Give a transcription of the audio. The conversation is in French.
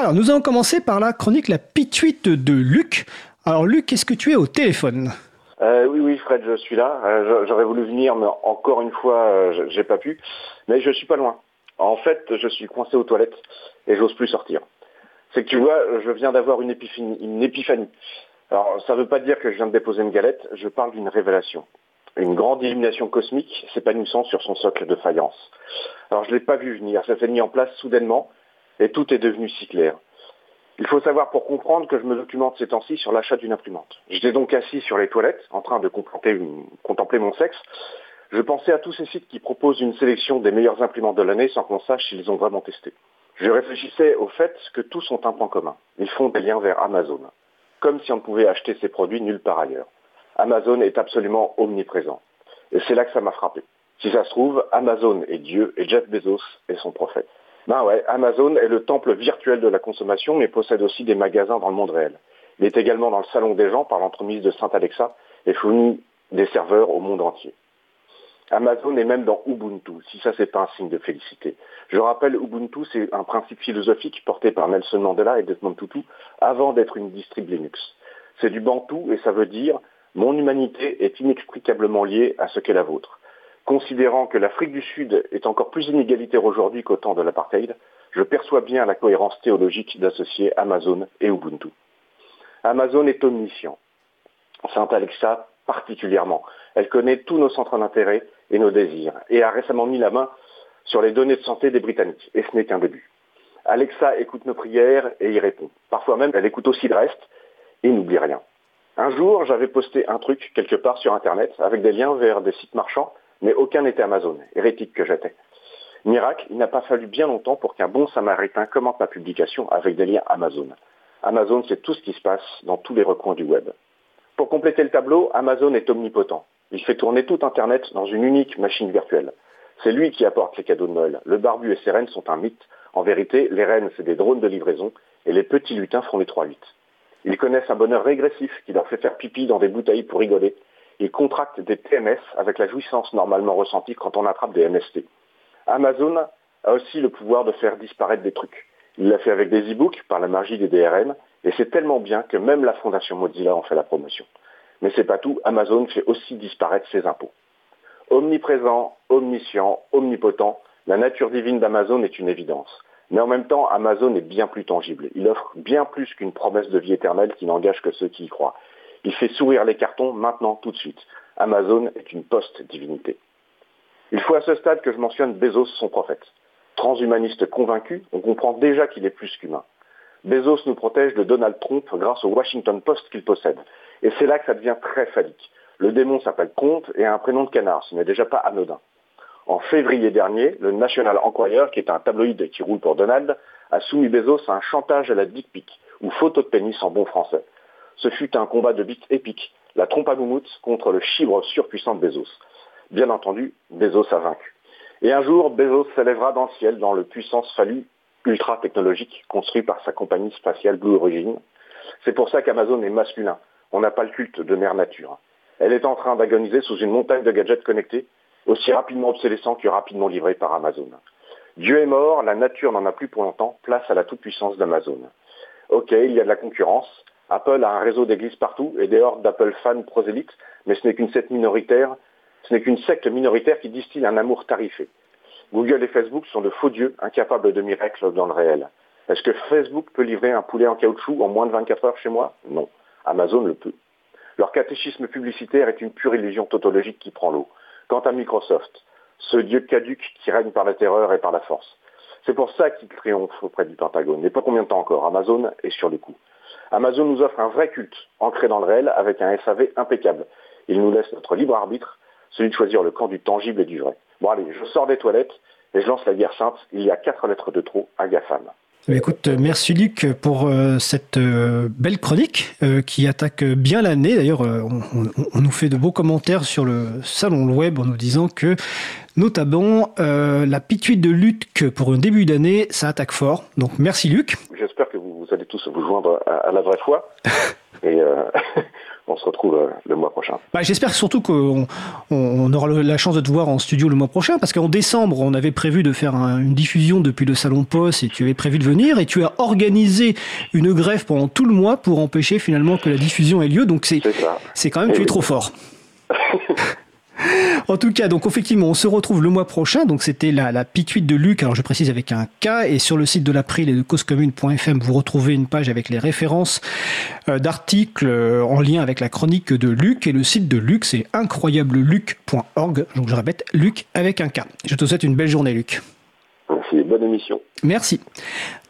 Alors, nous allons commencer par la chronique La Pituite de Luc. Alors, Luc, est-ce que tu es au téléphone? Euh, oui, oui, Fred, je suis là. Euh, j'aurais voulu venir, mais encore une fois, euh, j'ai pas pu. Mais je suis pas loin. En fait, je suis coincé aux toilettes et j'ose plus sortir. C'est que tu vois, je viens d'avoir une, une épiphanie. Alors, ça ne veut pas dire que je viens de déposer une galette, je parle d'une révélation. Une grande illumination cosmique s'épanouissant sur son socle de faïence. Alors, je ne l'ai pas vu venir, ça s'est mis en place soudainement et tout est devenu si clair. Il faut savoir pour comprendre que je me documente ces temps-ci sur l'achat d'une imprimante. J'étais donc assis sur les toilettes, en train de contempler, mon sexe. Je pensais à tous ces sites qui proposent une sélection des meilleures imprimantes de l'année sans qu'on sache s'ils ont vraiment testé. Je réfléchissais au fait que tous ont un point commun. Ils font des liens vers Amazon. Comme si on ne pouvait acheter ces produits nulle part ailleurs. Amazon est absolument omniprésent. Et c'est là que ça m'a frappé. Si ça se trouve, Amazon est Dieu et Jeff Bezos est son prophète. Ouais, Amazon est le temple virtuel de la consommation, mais possède aussi des magasins dans le monde réel. Il est également dans le salon des gens par l'entremise de Saint Alexa et fournit des serveurs au monde entier. Amazon est même dans Ubuntu, si ça c'est pas un signe de félicité. Je rappelle, Ubuntu c'est un principe philosophique porté par Nelson Mandela et Desmond Tutu avant d'être une distrib Linux. C'est du Bantu et ça veut dire mon humanité est inextricablement liée à ce qu'est la vôtre. Considérant que l'Afrique du Sud est encore plus inégalitaire aujourd'hui qu'au temps de l'apartheid, je perçois bien la cohérence théologique d'associer Amazon et Ubuntu. Amazon est omniscient. Saint Alexa particulièrement. Elle connaît tous nos centres d'intérêt et nos désirs et a récemment mis la main sur les données de santé des Britanniques. Et ce n'est qu'un début. Alexa écoute nos prières et y répond. Parfois même, elle écoute aussi le reste et n'oublie rien. Un jour, j'avais posté un truc quelque part sur Internet avec des liens vers des sites marchands mais aucun n'était Amazon, hérétique que j'étais. Miracle, il n'a pas fallu bien longtemps pour qu'un bon samaritain commente ma publication avec des liens Amazon. Amazon, c'est tout ce qui se passe dans tous les recoins du web. Pour compléter le tableau, Amazon est omnipotent. Il fait tourner tout Internet dans une unique machine virtuelle. C'est lui qui apporte les cadeaux de Noël. Le barbu et ses reines sont un mythe. En vérité, les reines, c'est des drones de livraison et les petits lutins font les 3-8. Ils connaissent un bonheur régressif qui leur fait faire pipi dans des bouteilles pour rigoler il contracte des TMS avec la jouissance normalement ressentie quand on attrape des MST. Amazon a aussi le pouvoir de faire disparaître des trucs. Il l'a fait avec des e-books par la magie des DRM, et c'est tellement bien que même la fondation Mozilla en fait la promotion. Mais c'est pas tout, Amazon fait aussi disparaître ses impôts. Omniprésent, omniscient, omnipotent, la nature divine d'Amazon est une évidence. Mais en même temps, Amazon est bien plus tangible. Il offre bien plus qu'une promesse de vie éternelle qui n'engage que ceux qui y croient. Il fait sourire les cartons maintenant, tout de suite. Amazon est une post-divinité. Il faut à ce stade que je mentionne Bezos, son prophète. Transhumaniste convaincu, on comprend déjà qu'il est plus qu'humain. Bezos nous protège de Donald Trump grâce au Washington Post qu'il possède. Et c'est là que ça devient très phallique. Le démon s'appelle Comte et a un prénom de canard, ce n'est déjà pas anodin. En février dernier, le National Enquirer, qui est un tabloïd qui roule pour Donald, a soumis Bezos à un chantage à la dick pic, ou photo de pénis en bon français. Ce fut un combat de bite épique, la trompe à contre le chibre surpuissant de Bezos. Bien entendu, Bezos a vaincu. Et un jour, Bezos s'élèvera dans le ciel dans le puissance fallu ultra technologique construit par sa compagnie spatiale Blue Origin. C'est pour ça qu'Amazon est masculin. On n'a pas le culte de mère nature. Elle est en train d'agoniser sous une montagne de gadgets connectés, aussi rapidement obsolescents que rapidement livrés par Amazon. Dieu est mort, la nature n'en a plus pour longtemps, place à la toute-puissance d'Amazon. Ok, il y a de la concurrence, Apple a un réseau d'églises partout et des hordes d'Apple fans prosélytes, mais ce n'est qu'une secte minoritaire, ce n'est qu'une secte minoritaire qui distille un amour tarifé. Google et Facebook sont de faux dieux incapables de miracles dans le réel. Est-ce que Facebook peut livrer un poulet en caoutchouc en moins de 24 heures chez moi? Non. Amazon le peut. Leur catéchisme publicitaire est une pure illusion tautologique qui prend l'eau. Quant à Microsoft, ce dieu caduque qui règne par la terreur et par la force. C'est pour ça qu'il triomphe auprès du Pentagone. Et pas combien de temps encore Amazon est sur le coup. Amazon nous offre un vrai culte, ancré dans le réel, avec un SAV impeccable. Il nous laisse notre libre arbitre, celui de choisir le camp du tangible et du vrai. Bon allez, je sors des toilettes et je lance la guerre sainte. Il y a quatre lettres de trop à GAFAM. Écoute, merci Luc pour euh, cette euh, belle chronique euh, qui attaque bien l'année. D'ailleurs, on, nous fait de beaux commentaires sur le salon web en nous disant que, notamment, la pituite de Luc pour un début d'année, ça attaque fort. Donc merci Luc. J'espère que vous, allez tous vous joindre à, la vraie foi. Et on se retrouve euh, le mois prochain. Bah, J'espère surtout qu'on on aura la chance de te voir en studio le mois prochain, parce qu'en décembre, on avait prévu de faire une diffusion depuis le Salon Poste et tu avais prévu de venir et tu as organisé une grève pendant tout le mois pour empêcher finalement que la diffusion ait lieu. Donc c'est quand même, tu es trop fort. En tout cas, donc effectivement, on se retrouve le mois prochain. Donc c'était la, la pituite de Luc. Alors je précise avec un K. Et sur le site de l'April et de causecommune.fm, vous retrouvez une page avec les références euh, d'articles euh, en lien avec la chronique de Luc. Et le site de Luc, c'est incroyableluc.org. Donc je répète, Luc avec un K. Je te souhaite une belle journée, Luc. Merci, bonne émission. Merci.